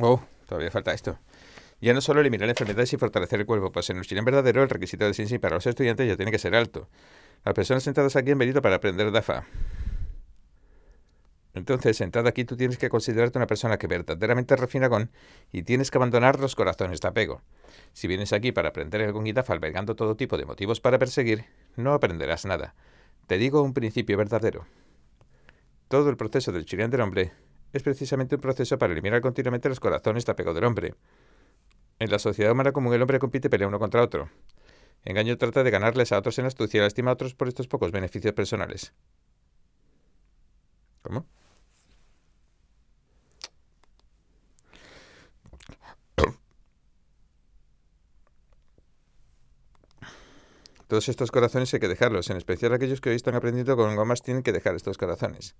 Oh, todavía falta esto. Ya no solo eliminar enfermedades y fortalecer el cuerpo, pues en el Chile verdadero el requisito de ciencia para los estudiantes ya tiene que ser alto. Las personas sentadas aquí han venido para aprender DAFA. Entonces, sentado aquí, tú tienes que considerarte una persona que verdaderamente refina con y tienes que abandonar los corazones de apego. Si vienes aquí para aprender el DAFA albergando todo tipo de motivos para perseguir, no aprenderás nada. Te digo un principio verdadero. Todo el proceso del chileno del hombre es precisamente un proceso para eliminar continuamente los corazones de apego del hombre. En la sociedad humana común el hombre compite pelea uno contra otro. Engaño trata de ganarles a otros en astucia y lastima a otros por estos pocos beneficios personales. ¿Cómo? Todos estos corazones hay que dejarlos, en especial aquellos que hoy están aprendiendo con gomas tienen que dejar estos corazones.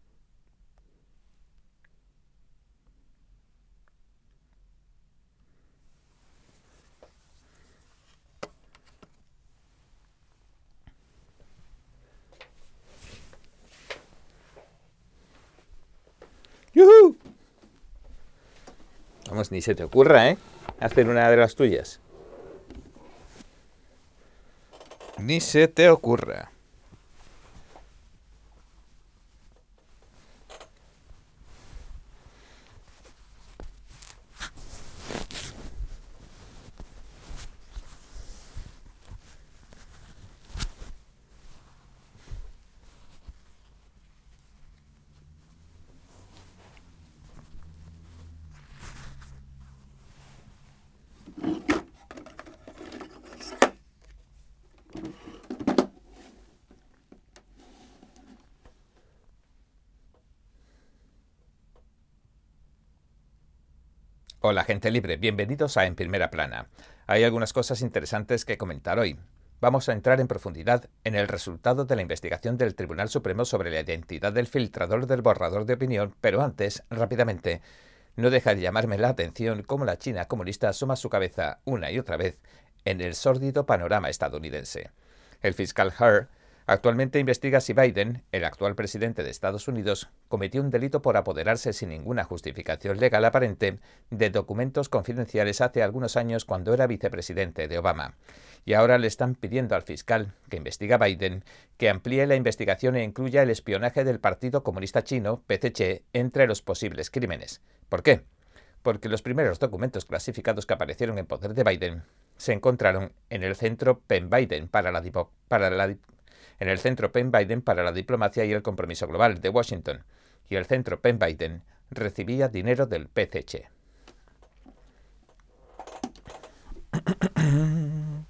Vamos, ni se te ocurra, ¿eh? Hacer una de las tuyas. Ni se te ocurra. Hola gente libre, bienvenidos a En Primera Plana. Hay algunas cosas interesantes que comentar hoy. Vamos a entrar en profundidad en el resultado de la investigación del Tribunal Supremo sobre la identidad del filtrador del borrador de opinión, pero antes, rápidamente, no deja de llamarme la atención cómo la China comunista asoma su cabeza una y otra vez en el sórdido panorama estadounidense. El fiscal Herr Actualmente investiga si Biden, el actual presidente de Estados Unidos, cometió un delito por apoderarse sin ninguna justificación legal aparente de documentos confidenciales hace algunos años cuando era vicepresidente de Obama. Y ahora le están pidiendo al fiscal que investiga a Biden que amplíe la investigación e incluya el espionaje del Partido Comunista Chino, PCC, entre los posibles crímenes. ¿Por qué? Porque los primeros documentos clasificados que aparecieron en poder de Biden se encontraron en el centro Penn Biden para la, para la en el Centro Penn Biden para la Diplomacia y el Compromiso Global de Washington, y el Centro Penn Biden recibía dinero del PCC.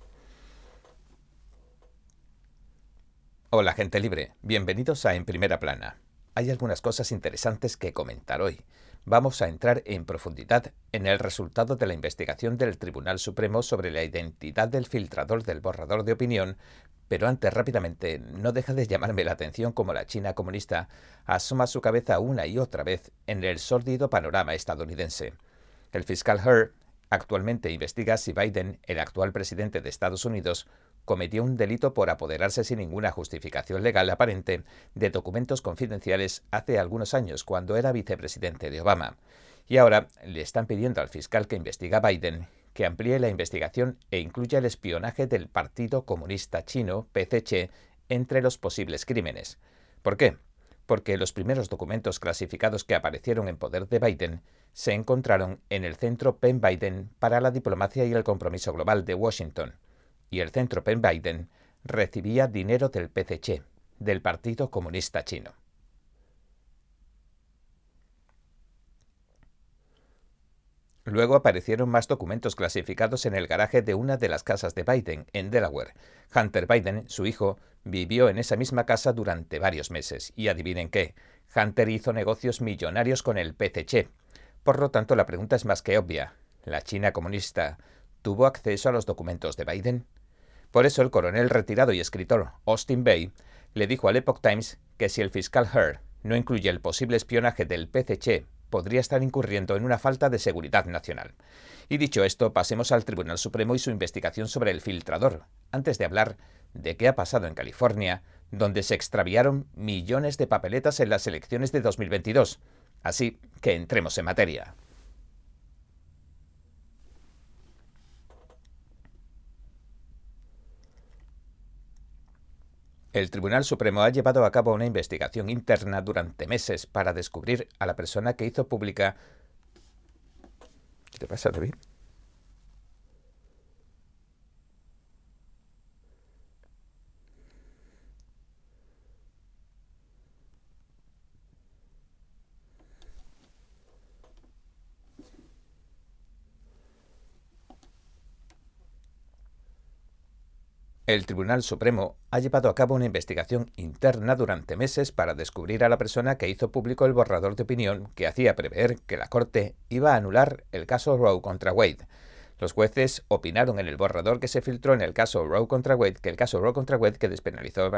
Hola gente libre, bienvenidos a En Primera Plana. Hay algunas cosas interesantes que comentar hoy. Vamos a entrar en profundidad en el resultado de la investigación del Tribunal Supremo sobre la identidad del filtrador del borrador de opinión pero antes, rápidamente, no deja de llamarme la atención como la China comunista asoma su cabeza una y otra vez en el sórdido panorama estadounidense. El fiscal Herr actualmente investiga si Biden, el actual presidente de Estados Unidos, cometió un delito por apoderarse sin ninguna justificación legal aparente de documentos confidenciales hace algunos años cuando era vicepresidente de Obama. Y ahora le están pidiendo al fiscal que investiga a Biden que amplíe la investigación e incluya el espionaje del Partido Comunista Chino, PCC, entre los posibles crímenes. ¿Por qué? Porque los primeros documentos clasificados que aparecieron en poder de Biden se encontraron en el Centro Penn Biden para la Diplomacia y el Compromiso Global de Washington, y el Centro Penn Biden recibía dinero del PCC, del Partido Comunista Chino. Luego aparecieron más documentos clasificados en el garaje de una de las casas de Biden, en Delaware. Hunter Biden, su hijo, vivió en esa misma casa durante varios meses. Y adivinen qué, Hunter hizo negocios millonarios con el PCC. Por lo tanto, la pregunta es más que obvia. ¿La China comunista tuvo acceso a los documentos de Biden? Por eso el coronel retirado y escritor Austin Bay le dijo al Epoch Times que si el fiscal Heard no incluye el posible espionaje del PCC podría estar incurriendo en una falta de seguridad nacional. Y dicho esto, pasemos al Tribunal Supremo y su investigación sobre el filtrador, antes de hablar de qué ha pasado en California, donde se extraviaron millones de papeletas en las elecciones de 2022. Así que entremos en materia. El Tribunal Supremo ha llevado a cabo una investigación interna durante meses para descubrir a la persona que hizo pública. ¿Qué te pasa, David? El Tribunal Supremo ha llevado a cabo una investigación interna durante meses para descubrir a la persona que hizo público el borrador de opinión que hacía prever que la Corte iba a anular el caso Roe contra Wade. Los jueces opinaron en el borrador que se filtró en el caso Roe contra Wade que el caso Roe contra Wade, que despenalizó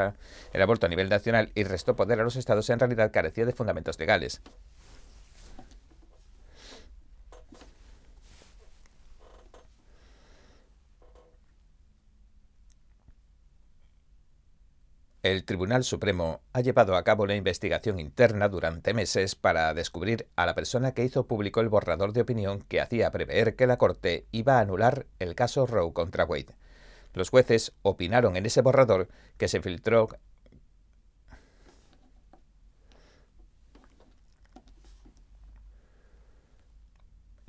el aborto a nivel nacional y restó poder a los estados, en realidad carecía de fundamentos legales. El Tribunal Supremo ha llevado a cabo una investigación interna durante meses para descubrir a la persona que hizo público el borrador de opinión que hacía prever que la Corte iba a anular el caso Roe contra Wade. Los jueces opinaron en ese borrador que se filtró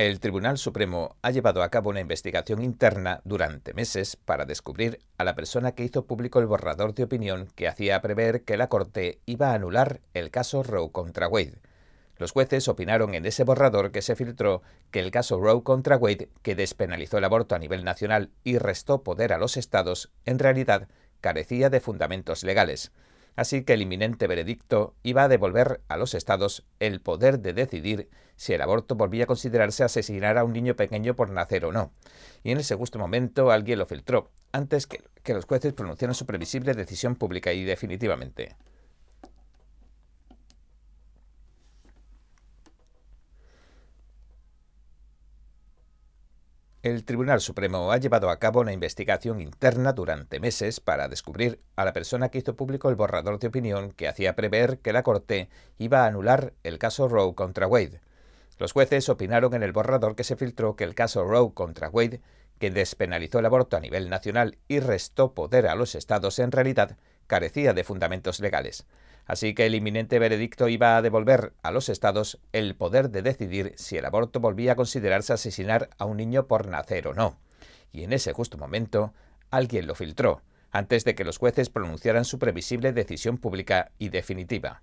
El Tribunal Supremo ha llevado a cabo una investigación interna durante meses para descubrir a la persona que hizo público el borrador de opinión que hacía prever que la Corte iba a anular el caso Roe contra Wade. Los jueces opinaron en ese borrador que se filtró que el caso Roe contra Wade, que despenalizó el aborto a nivel nacional y restó poder a los estados, en realidad carecía de fundamentos legales así que el inminente veredicto iba a devolver a los estados el poder de decidir si el aborto volvía a considerarse asesinar a un niño pequeño por nacer o no. Y en ese justo momento alguien lo filtró, antes que, que los jueces pronunciaran su previsible decisión pública y definitivamente. El Tribunal Supremo ha llevado a cabo una investigación interna durante meses para descubrir a la persona que hizo público el borrador de opinión que hacía prever que la Corte iba a anular el caso Roe contra Wade. Los jueces opinaron en el borrador que se filtró que el caso Roe contra Wade, que despenalizó el aborto a nivel nacional y restó poder a los estados, en realidad carecía de fundamentos legales así que el inminente veredicto iba a devolver a los estados el poder de decidir si el aborto volvía a considerarse asesinar a un niño por nacer o no. Y en ese justo momento, alguien lo filtró, antes de que los jueces pronunciaran su previsible decisión pública y definitiva.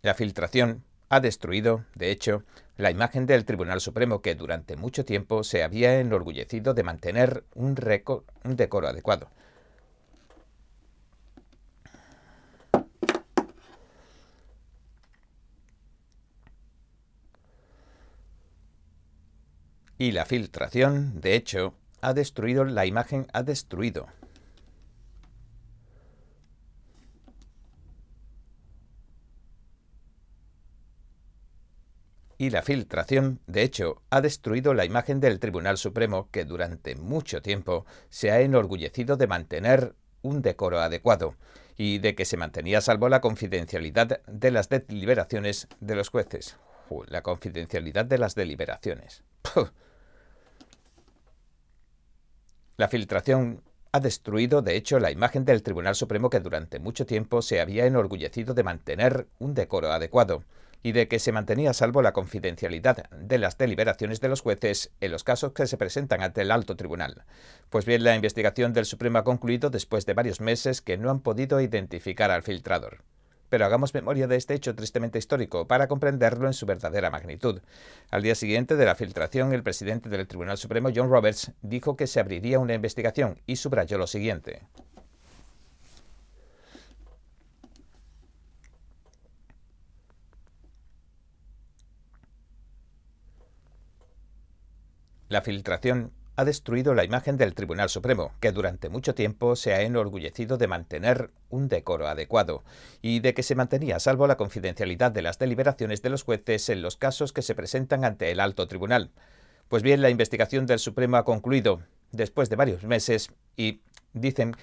La filtración ha destruido, de hecho, la imagen del Tribunal Supremo que durante mucho tiempo se había enorgullecido de mantener un, un decoro adecuado. Y la filtración, de hecho, ha destruido la imagen, ha destruido y la filtración, de hecho, ha destruido la imagen del Tribunal Supremo que durante mucho tiempo se ha enorgullecido de mantener un decoro adecuado y de que se mantenía a salvo la confidencialidad de las deliberaciones de los jueces. la confidencialidad de las deliberaciones. La filtración ha destruido, de hecho, la imagen del Tribunal Supremo que durante mucho tiempo se había enorgullecido de mantener un decoro adecuado y de que se mantenía a salvo la confidencialidad de las deliberaciones de los jueces en los casos que se presentan ante el alto tribunal. Pues bien, la investigación del Supremo ha concluido después de varios meses que no han podido identificar al filtrador. Pero hagamos memoria de este hecho tristemente histórico para comprenderlo en su verdadera magnitud. Al día siguiente de la filtración, el presidente del Tribunal Supremo, John Roberts, dijo que se abriría una investigación y subrayó lo siguiente. La filtración ha destruido la imagen del Tribunal Supremo, que durante mucho tiempo se ha enorgullecido de mantener un decoro adecuado y de que se mantenía a salvo la confidencialidad de las deliberaciones de los jueces en los casos que se presentan ante el alto tribunal. Pues bien, la investigación del Supremo ha concluido después de varios meses y dicen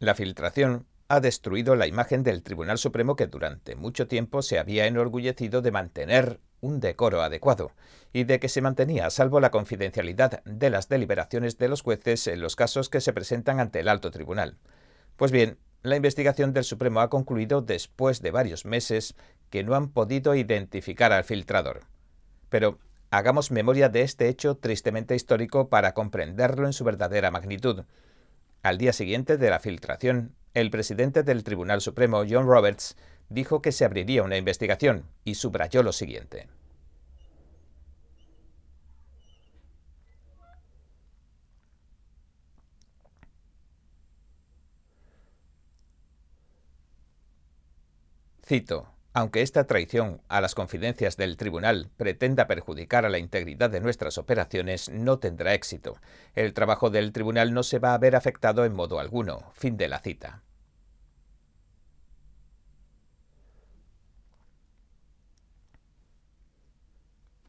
La filtración ha destruido la imagen del Tribunal Supremo que durante mucho tiempo se había enorgullecido de mantener un decoro adecuado y de que se mantenía a salvo la confidencialidad de las deliberaciones de los jueces en los casos que se presentan ante el alto tribunal. Pues bien, la investigación del Supremo ha concluido después de varios meses que no han podido identificar al filtrador. Pero hagamos memoria de este hecho tristemente histórico para comprenderlo en su verdadera magnitud. Al día siguiente de la filtración, el presidente del Tribunal Supremo, John Roberts, dijo que se abriría una investigación y subrayó lo siguiente. Cito, aunque esta traición a las confidencias del tribunal pretenda perjudicar a la integridad de nuestras operaciones, no tendrá éxito. El trabajo del tribunal no se va a ver afectado en modo alguno. Fin de la cita.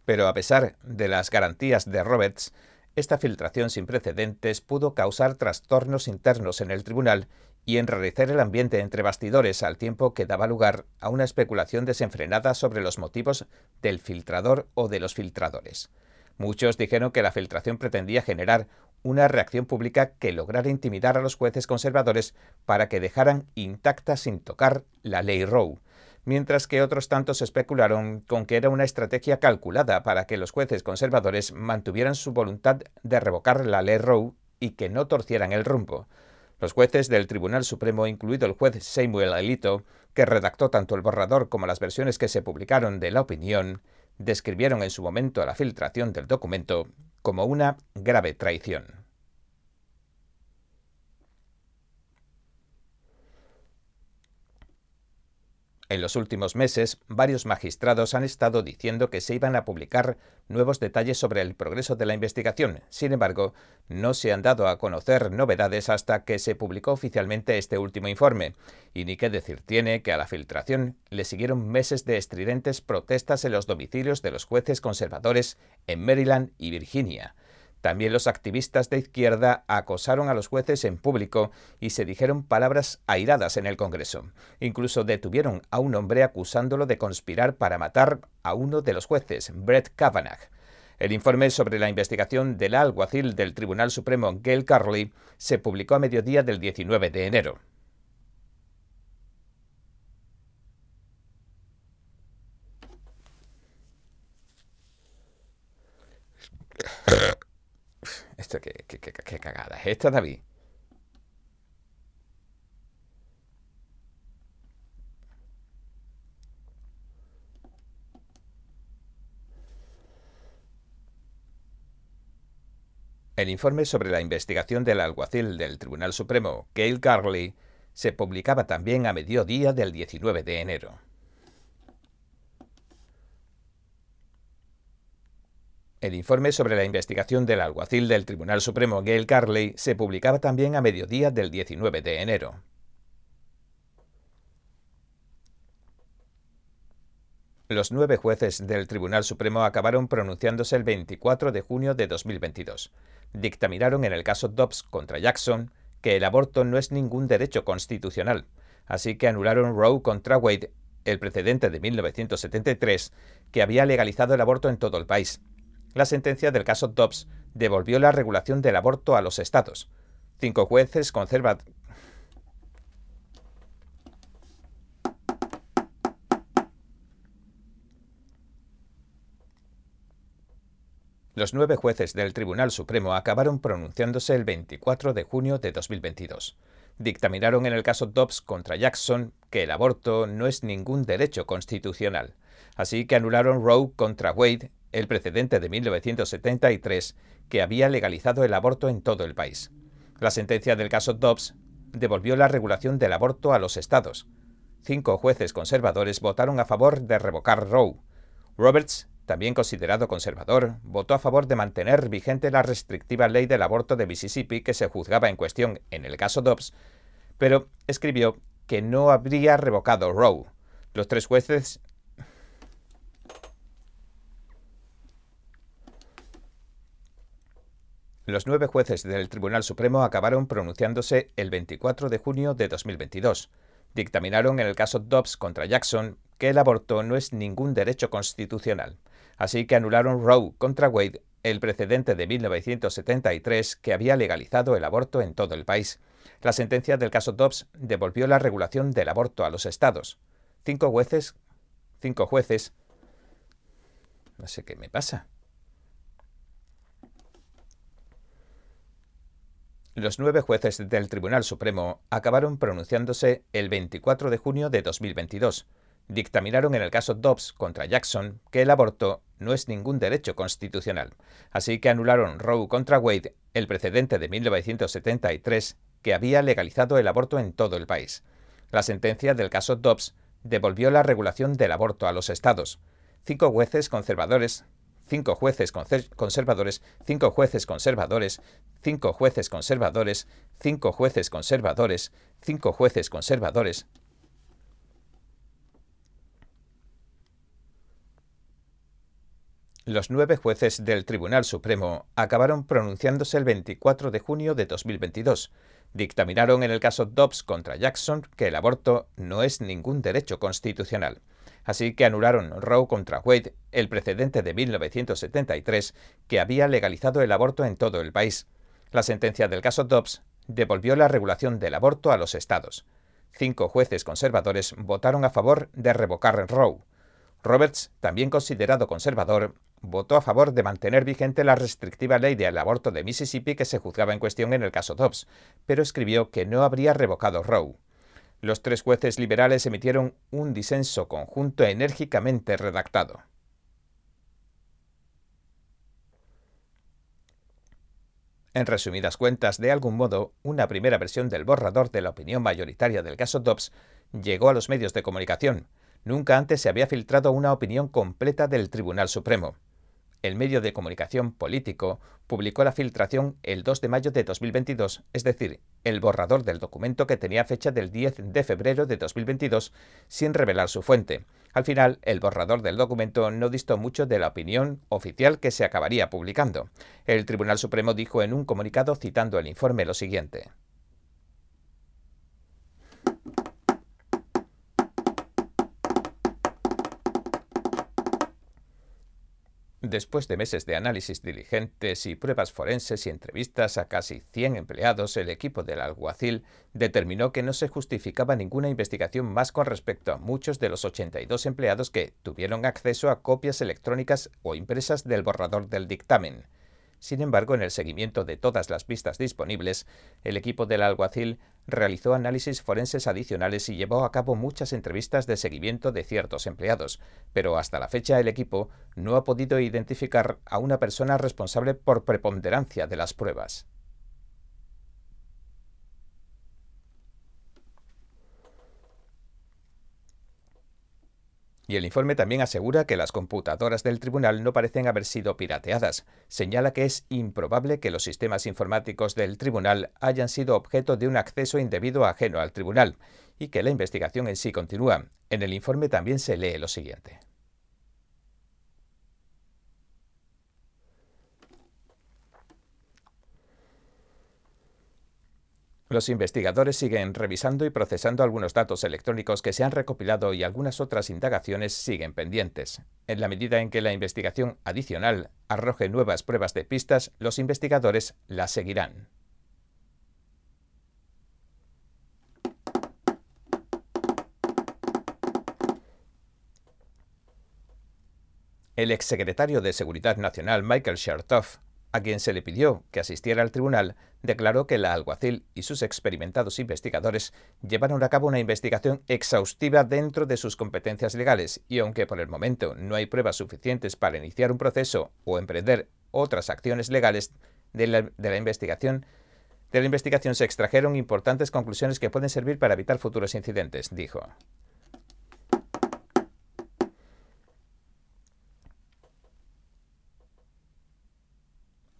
Pero a pesar de las garantías de Roberts, esta filtración sin precedentes pudo causar trastornos internos en el tribunal y enrarecer el ambiente entre bastidores al tiempo que daba lugar a una especulación desenfrenada sobre los motivos del filtrador o de los filtradores. Muchos dijeron que la filtración pretendía generar una reacción pública que lograra intimidar a los jueces conservadores para que dejaran intacta sin tocar la ley Roe, mientras que otros tantos especularon con que era una estrategia calculada para que los jueces conservadores mantuvieran su voluntad de revocar la ley Roe y que no torcieran el rumbo. Los jueces del Tribunal Supremo, incluido el juez Samuel Alito, que redactó tanto el borrador como las versiones que se publicaron de la opinión, describieron en su momento la filtración del documento como una grave traición. En los últimos meses, varios magistrados han estado diciendo que se iban a publicar nuevos detalles sobre el progreso de la investigación. Sin embargo, no se han dado a conocer novedades hasta que se publicó oficialmente este último informe. Y ni qué decir tiene que a la filtración le siguieron meses de estridentes protestas en los domicilios de los jueces conservadores en Maryland y Virginia. También los activistas de izquierda acosaron a los jueces en público y se dijeron palabras airadas en el Congreso. Incluso detuvieron a un hombre acusándolo de conspirar para matar a uno de los jueces, Brett Kavanaugh. El informe sobre la investigación del alguacil del Tribunal Supremo Gail Carley se publicó a mediodía del 19 de enero. Qué, cagada es esta, David. El informe sobre la investigación del alguacil del Tribunal Supremo, Gail Carley, se publicaba también a mediodía del 19 de enero. El informe sobre la investigación del alguacil del Tribunal Supremo Gail Carley se publicaba también a mediodía del 19 de enero. Los nueve jueces del Tribunal Supremo acabaron pronunciándose el 24 de junio de 2022. Dictaminaron en el caso Dobbs contra Jackson que el aborto no es ningún derecho constitucional, así que anularon Roe contra Wade, el precedente de 1973, que había legalizado el aborto en todo el país. La sentencia del caso Dobbs devolvió la regulación del aborto a los estados. Cinco jueces conservan Los nueve jueces del Tribunal Supremo acabaron pronunciándose el 24 de junio de 2022. Dictaminaron en el caso Dobbs contra Jackson que el aborto no es ningún derecho constitucional, así que anularon Roe contra Wade el precedente de 1973 que había legalizado el aborto en todo el país. La sentencia del caso Dobbs devolvió la regulación del aborto a los estados. Cinco jueces conservadores votaron a favor de revocar Roe. Roberts, también considerado conservador, votó a favor de mantener vigente la restrictiva ley del aborto de Mississippi que se juzgaba en cuestión en el caso Dobbs, pero escribió que no habría revocado Roe. Los tres jueces Los nueve jueces del Tribunal Supremo acabaron pronunciándose el 24 de junio de 2022. Dictaminaron en el caso Dobbs contra Jackson que el aborto no es ningún derecho constitucional, así que anularon Roe contra Wade, el precedente de 1973 que había legalizado el aborto en todo el país. La sentencia del caso Dobbs devolvió la regulación del aborto a los estados. Cinco jueces, cinco jueces, no sé qué me pasa. Los nueve jueces del Tribunal Supremo acabaron pronunciándose el 24 de junio de 2022. Dictaminaron en el caso Dobbs contra Jackson que el aborto no es ningún derecho constitucional, así que anularon Roe contra Wade, el precedente de 1973 que había legalizado el aborto en todo el país. La sentencia del caso Dobbs devolvió la regulación del aborto a los estados. Cinco jueces conservadores cinco jueces conservadores, cinco jueces conservadores, cinco jueces conservadores, cinco jueces conservadores, cinco jueces conservadores. Los nueve jueces del Tribunal Supremo acabaron pronunciándose el 24 de junio de 2022. Dictaminaron en el caso Dobbs contra Jackson que el aborto no es ningún derecho constitucional así que anularon Roe contra Wade, el precedente de 1973 que había legalizado el aborto en todo el país. La sentencia del caso Dobbs devolvió la regulación del aborto a los estados. Cinco jueces conservadores votaron a favor de revocar Roe. Roberts, también considerado conservador, votó a favor de mantener vigente la restrictiva ley del aborto de Mississippi que se juzgaba en cuestión en el caso Dobbs, pero escribió que no habría revocado Roe. Los tres jueces liberales emitieron un disenso conjunto enérgicamente redactado. En resumidas cuentas, de algún modo, una primera versión del borrador de la opinión mayoritaria del caso Dobbs llegó a los medios de comunicación. Nunca antes se había filtrado una opinión completa del Tribunal Supremo el medio de comunicación político publicó la filtración el 2 de mayo de 2022, es decir, el borrador del documento que tenía fecha del 10 de febrero de 2022, sin revelar su fuente. Al final, el borrador del documento no distó mucho de la opinión oficial que se acabaría publicando. El Tribunal Supremo dijo en un comunicado citando el informe lo siguiente. Después de meses de análisis diligentes y pruebas forenses y entrevistas a casi 100 empleados, el equipo del alguacil determinó que no se justificaba ninguna investigación más con respecto a muchos de los 82 empleados que tuvieron acceso a copias electrónicas o impresas del borrador del dictamen. Sin embargo, en el seguimiento de todas las pistas disponibles, el equipo del alguacil realizó análisis forenses adicionales y llevó a cabo muchas entrevistas de seguimiento de ciertos empleados, pero hasta la fecha el equipo no ha podido identificar a una persona responsable por preponderancia de las pruebas. Y el informe también asegura que las computadoras del tribunal no parecen haber sido pirateadas. Señala que es improbable que los sistemas informáticos del tribunal hayan sido objeto de un acceso indebido ajeno al tribunal y que la investigación en sí continúa. En el informe también se lee lo siguiente. Los investigadores siguen revisando y procesando algunos datos electrónicos que se han recopilado y algunas otras indagaciones siguen pendientes. En la medida en que la investigación adicional arroje nuevas pruebas de pistas, los investigadores las seguirán. El exsecretario de Seguridad Nacional Michael Chertoff a quien se le pidió que asistiera al tribunal, declaró que la alguacil y sus experimentados investigadores llevaron a cabo una investigación exhaustiva dentro de sus competencias legales y aunque por el momento no hay pruebas suficientes para iniciar un proceso o emprender otras acciones legales de la, de la investigación, de la investigación se extrajeron importantes conclusiones que pueden servir para evitar futuros incidentes, dijo.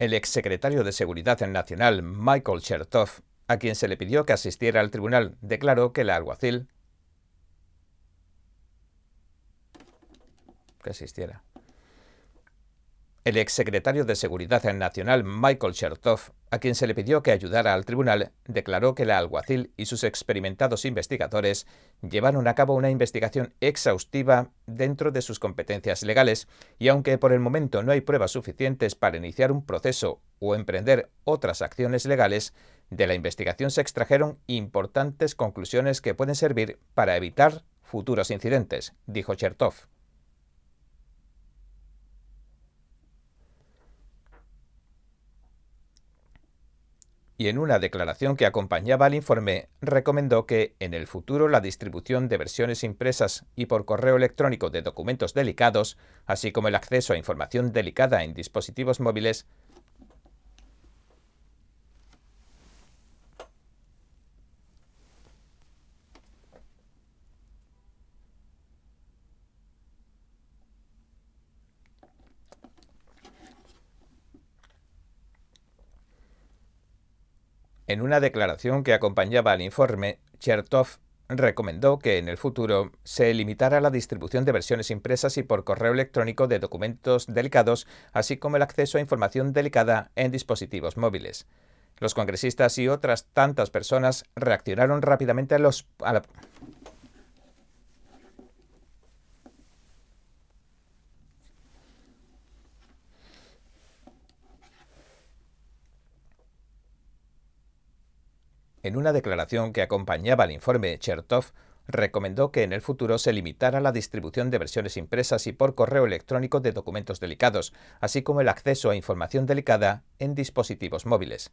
El exsecretario de Seguridad Nacional, Michael Chertoff, a quien se le pidió que asistiera al tribunal, declaró que el alguacil que asistiera. El exsecretario de Seguridad Nacional Michael Chertoff, a quien se le pidió que ayudara al tribunal, declaró que la alguacil y sus experimentados investigadores llevaron a cabo una investigación exhaustiva dentro de sus competencias legales y aunque por el momento no hay pruebas suficientes para iniciar un proceso o emprender otras acciones legales, de la investigación se extrajeron importantes conclusiones que pueden servir para evitar futuros incidentes, dijo Chertoff. Y en una declaración que acompañaba al informe recomendó que en el futuro la distribución de versiones impresas y por correo electrónico de documentos delicados, así como el acceso a información delicada en dispositivos móviles, En una declaración que acompañaba al informe, Chertov recomendó que en el futuro se limitara la distribución de versiones impresas y por correo electrónico de documentos delicados, así como el acceso a información delicada en dispositivos móviles. Los congresistas y otras tantas personas reaccionaron rápidamente a los, a En una declaración que acompañaba al informe, Chertov recomendó que en el futuro se limitara la distribución de versiones impresas y por correo electrónico de documentos delicados, así como el acceso a información delicada en dispositivos móviles.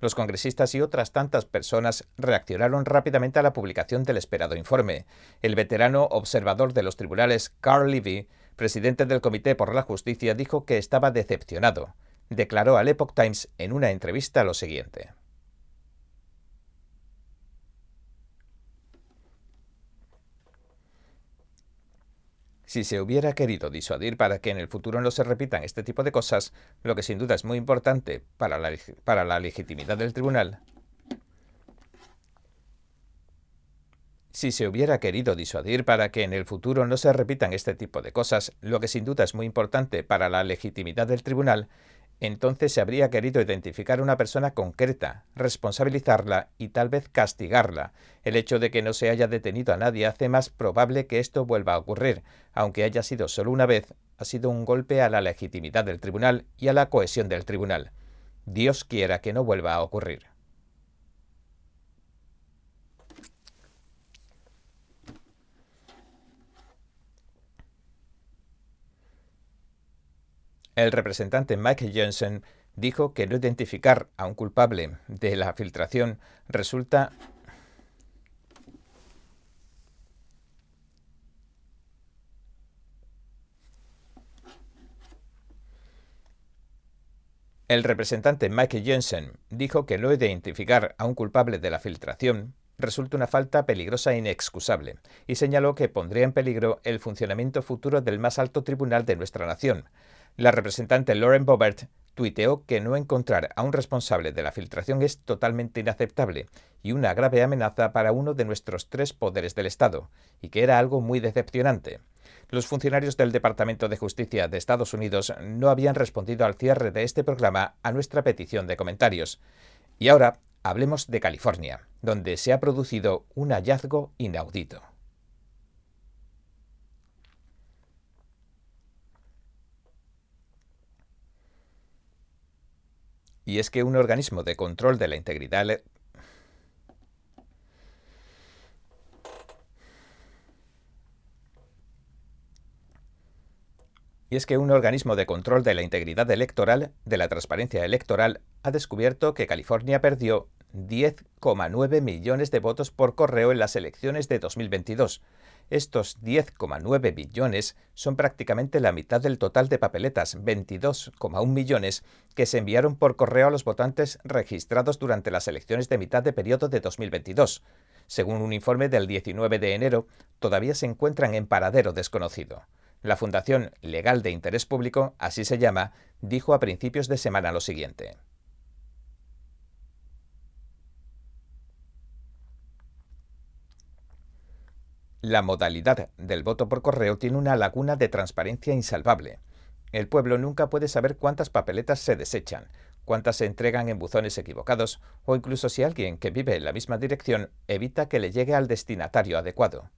Los congresistas y otras tantas personas reaccionaron rápidamente a la publicación del esperado informe. El veterano observador de los tribunales, Carl Levy, presidente del Comité por la Justicia, dijo que estaba decepcionado. Declaró al Epoch Times en una entrevista lo siguiente. Si se hubiera querido disuadir para que en el futuro no se repitan este tipo de cosas, lo que sin duda es muy importante para la, legitimidad del tribunal, Si se hubiera querido disuadir para que en el futuro no se repitan este tipo de cosas, lo que sin duda es muy importante para la legitimidad del tribunal, entonces se habría querido identificar a una persona concreta, responsabilizarla y tal vez castigarla. El hecho de que no se haya detenido a nadie hace más probable que esto vuelva a ocurrir, aunque haya sido solo una vez, ha sido un golpe a la legitimidad del tribunal y a la cohesión del tribunal. Dios quiera que no vuelva a ocurrir. El representante Mike Johnson dijo que no identificar a un culpable de la filtración resulta El representante Mike Johnson dijo que no identificar a un culpable de la filtración resulta una falta peligrosa e inexcusable, y señaló que pondría en peligro el funcionamiento futuro del más alto tribunal de nuestra nación, la representante Lauren Bobert tuiteó que no encontrar a un responsable de la filtración es totalmente inaceptable y una grave amenaza para uno de nuestros tres poderes del Estado, y que era algo muy decepcionante. Los funcionarios del Departamento de Justicia de Estados Unidos no habían respondido al cierre de este programa a nuestra petición de comentarios. Y ahora hablemos de California, donde se ha producido un hallazgo inaudito. Y es que un organismo de control de la integridad Y es que un organismo de control de la integridad electoral, de la transparencia electoral, ha descubierto que California perdió 10,9 millones de votos por correo en las elecciones de 2022, estos 10,9 billones son prácticamente la mitad del total de papeletas, 22,1 millones, que se enviaron por correo a los votantes registrados durante las elecciones de mitad de periodo de 2022. Según un informe del 19 de enero, todavía se encuentran en paradero desconocido. La Fundación Legal de Interés Público, así se llama, dijo a principios de semana lo siguiente. La modalidad del voto por correo tiene una laguna de transparencia insalvable. el pueblo nunca puede saber cuántas papeletas se desechan, cuántas se entregan en buzones equivocados o incluso si alguien que vive en la misma dirección evita que le llegue al destinatario adecuado.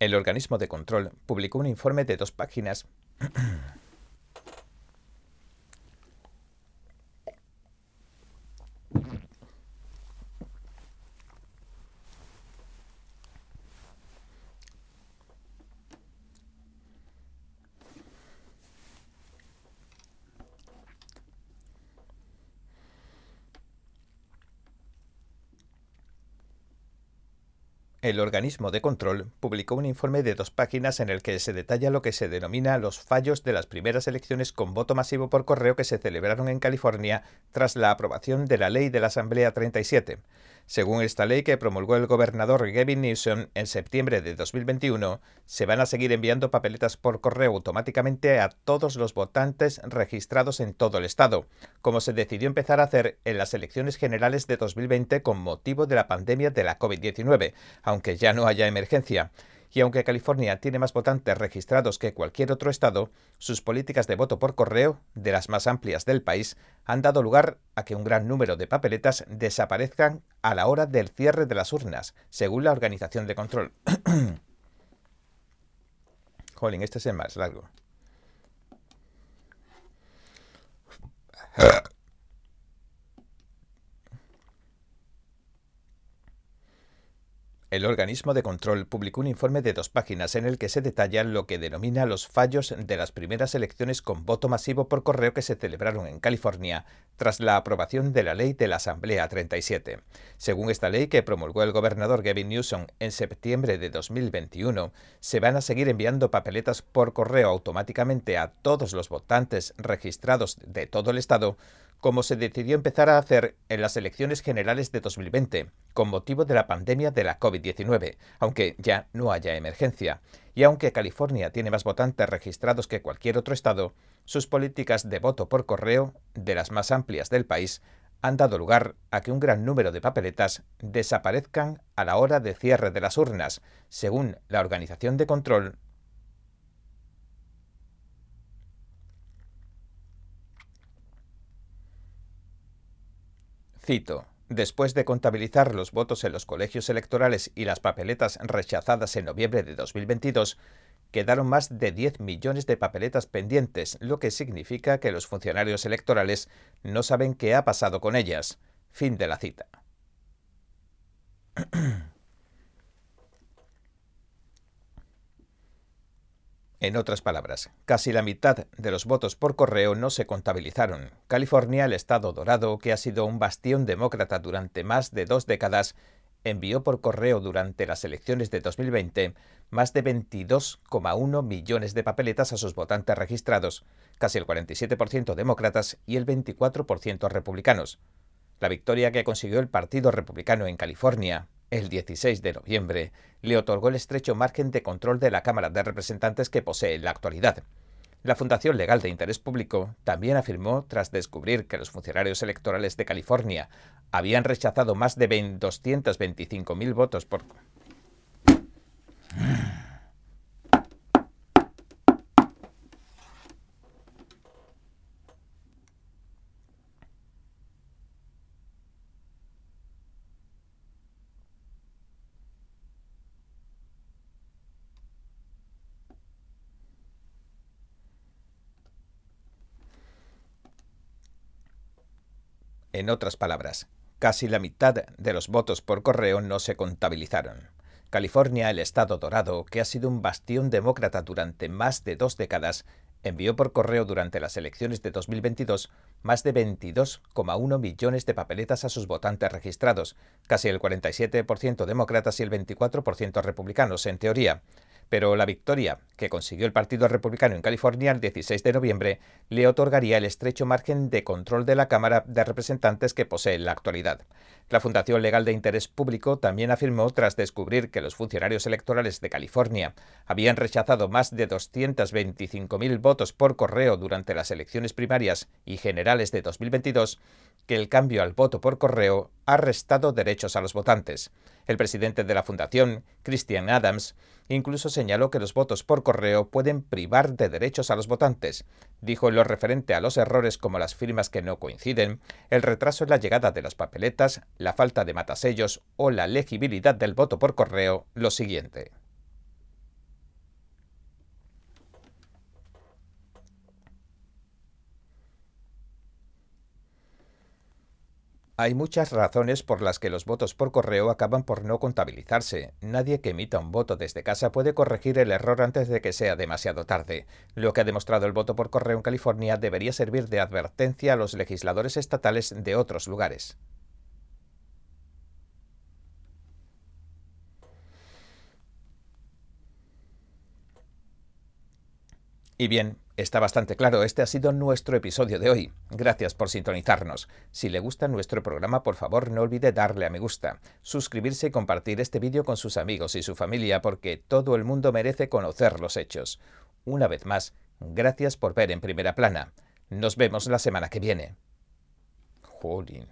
El organismo de control publicó un informe de dos páginas El organismo de control publicó un informe de dos páginas en el que se detalla lo que se denomina los fallos de las primeras elecciones con voto masivo por correo que se celebraron en California tras la aprobación de la ley de la Asamblea 37. Según esta ley que promulgó el gobernador Gavin Newsom en septiembre de 2021, se van a seguir enviando papeletas por correo automáticamente a todos los votantes registrados en todo el estado, como se decidió empezar a hacer en las elecciones generales de 2020 con motivo de la pandemia de la COVID-19, aunque ya no haya emergencia y aunque California tiene más votantes registrados que cualquier otro estado, sus políticas de voto por correo, de las más amplias del país, han dado lugar a que un gran número de papeletas desaparezcan a la hora del cierre de las urnas, según la organización de control. Jolín, este es más largo. El organismo de control publicó un informe de dos páginas en el que se detalla lo que denomina los fallos de las primeras elecciones con voto masivo por correo que se celebraron en California tras la aprobación de la ley de la Asamblea 37. Según esta ley que promulgó el gobernador Gavin Newsom en septiembre de 2021, se van a seguir enviando papeletas por correo automáticamente a todos los votantes registrados de todo el estado como se decidió empezar a hacer en las elecciones generales de 2020, con motivo de la pandemia de la COVID-19, aunque ya no haya emergencia. Y aunque California tiene más votantes registrados que cualquier otro estado, sus políticas de voto por correo, de las más amplias del país, han dado lugar a que un gran número de papeletas desaparezcan a la hora de cierre de las urnas, según la Organización de Control Cito. Después de contabilizar los votos en los colegios electorales y las papeletas rechazadas en noviembre de 2022, quedaron más de 10 millones de papeletas pendientes, lo que significa que los funcionarios electorales no saben qué ha pasado con ellas. Fin de la cita. En otras palabras, casi la mitad de los votos por correo no se contabilizaron. California, el estado dorado, que ha sido un bastión demócrata durante más de dos décadas, envió por correo durante las elecciones de 2020 más de 22,1 millones de papeletas a sus votantes registrados, casi el 47% demócratas y el 24% republicanos. La victoria que consiguió el Partido Republicano en California el 16 de noviembre, le otorgó el estrecho margen de control de la Cámara de Representantes que posee en la actualidad. La Fundación Legal de Interés Público también afirmó, tras descubrir que los funcionarios electorales de California habían rechazado más de 225.000 votos por En otras palabras, casi la mitad de los votos por correo no se contabilizaron. California, el estado dorado, que ha sido un bastión demócrata durante más de dos décadas, envió por correo durante las elecciones de 2022 más de 22,1 millones de papeletas a sus votantes registrados, casi el 47% demócratas y el 24% republicanos, en teoría pero la victoria que consiguió el Partido Republicano en California el 16 de noviembre le otorgaría el estrecho margen de control de la Cámara de Representantes que posee en la actualidad. La Fundación Legal de Interés Público también afirmó, tras descubrir que los funcionarios electorales de California habían rechazado más de 225.000 votos por correo durante las elecciones primarias y generales de 2022, que el cambio al voto por correo ha restado derechos a los votantes. El presidente de la fundación, Christian Adams, incluso señaló que los votos por correo pueden privar de derechos a los votantes. Dijo en lo referente a los errores como las firmas que no coinciden, el retraso en la llegada de las papeletas, la falta de matasellos o la legibilidad del voto por correo lo siguiente. Hay muchas razones por las que los votos por correo acaban por no contabilizarse. Nadie que emita un voto desde casa puede corregir el error antes de que sea demasiado tarde. Lo que ha demostrado el voto por correo en California debería servir de advertencia a los legisladores estatales de otros lugares. Y bien, Está bastante claro, este ha sido nuestro episodio de hoy. Gracias por sintonizarnos. Si le gusta nuestro programa, por favor no olvide darle a me gusta, suscribirse y compartir este vídeo con sus amigos y su familia porque todo el mundo merece conocer los hechos. Una vez más, gracias por ver en primera plana. Nos vemos la semana que viene. Jolín.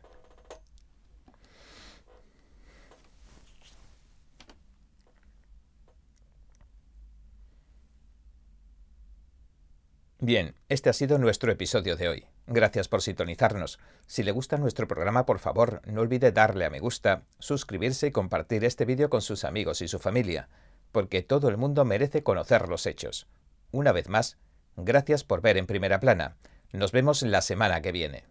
Bien, este ha sido nuestro episodio de hoy. Gracias por sintonizarnos. Si le gusta nuestro programa, por favor, no olvide darle a me gusta, suscribirse y compartir este vídeo con sus amigos y su familia, porque todo el mundo merece conocer los hechos. Una vez más, gracias por ver en primera plana. Nos vemos la semana que viene.